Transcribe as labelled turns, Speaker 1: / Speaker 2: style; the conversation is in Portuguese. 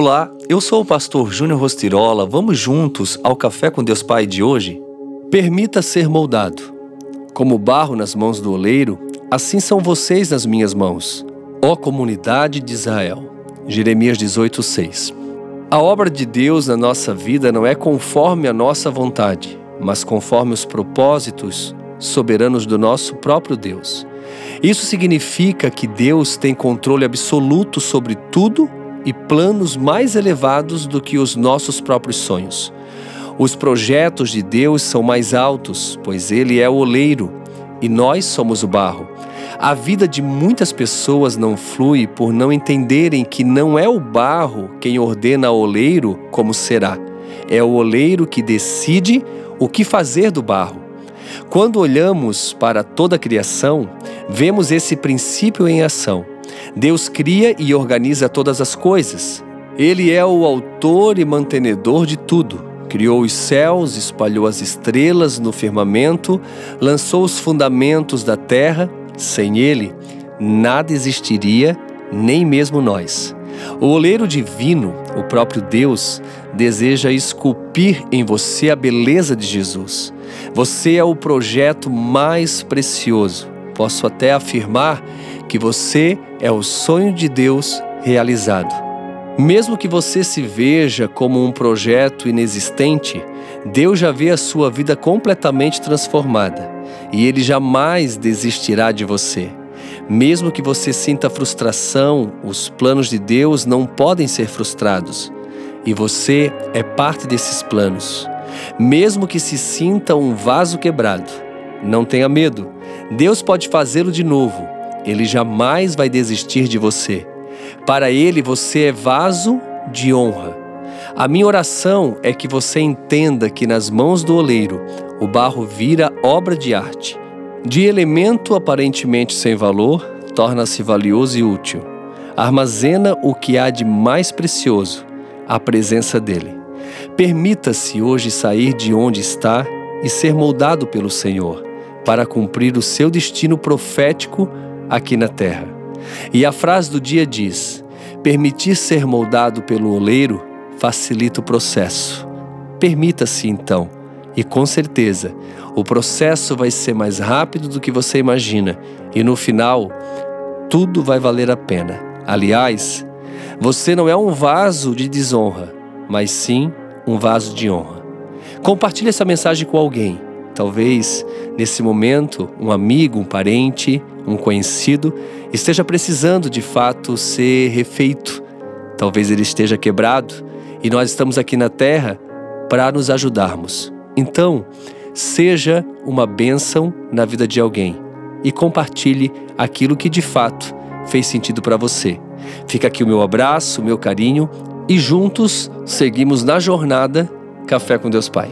Speaker 1: Olá, eu sou o pastor Júnior Rostirola. Vamos juntos ao Café com Deus Pai de hoje? Permita ser moldado. Como barro nas mãos do oleiro, assim são vocês nas minhas mãos, ó comunidade de Israel. Jeremias 18:6. A obra de Deus na nossa vida não é conforme a nossa vontade, mas conforme os propósitos soberanos do nosso próprio Deus. Isso significa que Deus tem controle absoluto sobre tudo e planos mais elevados do que os nossos próprios sonhos. Os projetos de Deus são mais altos, pois Ele é o oleiro e nós somos o barro. A vida de muitas pessoas não flui por não entenderem que não é o barro quem ordena ao oleiro como será. É o oleiro que decide o que fazer do barro. Quando olhamos para toda a criação, vemos esse princípio em ação. Deus cria e organiza todas as coisas. Ele é o autor e mantenedor de tudo. Criou os céus, espalhou as estrelas no firmamento, lançou os fundamentos da terra. Sem ele, nada existiria, nem mesmo nós. O oleiro divino, o próprio Deus, deseja esculpir em você a beleza de Jesus. Você é o projeto mais precioso. Posso até afirmar que você é o sonho de Deus realizado. Mesmo que você se veja como um projeto inexistente, Deus já vê a sua vida completamente transformada e Ele jamais desistirá de você. Mesmo que você sinta frustração, os planos de Deus não podem ser frustrados. E você é parte desses planos. Mesmo que se sinta um vaso quebrado, não tenha medo. Deus pode fazê-lo de novo. Ele jamais vai desistir de você. Para Ele, você é vaso de honra. A minha oração é que você entenda que nas mãos do oleiro o barro vira obra de arte de elemento aparentemente sem valor, torna-se valioso e útil. Armazena o que há de mais precioso, a presença dele. Permita-se hoje sair de onde está e ser moldado pelo Senhor, para cumprir o seu destino profético aqui na terra. E a frase do dia diz: Permitir ser moldado pelo oleiro facilita o processo. Permita-se então e com certeza, o processo vai ser mais rápido do que você imagina e no final, tudo vai valer a pena. Aliás, você não é um vaso de desonra, mas sim um vaso de honra. Compartilhe essa mensagem com alguém. Talvez, nesse momento, um amigo, um parente, um conhecido esteja precisando de fato ser refeito. Talvez ele esteja quebrado e nós estamos aqui na terra para nos ajudarmos. Então, seja uma bênção na vida de alguém e compartilhe aquilo que de fato fez sentido para você. Fica aqui o meu abraço, o meu carinho e juntos seguimos na jornada Café com Deus Pai.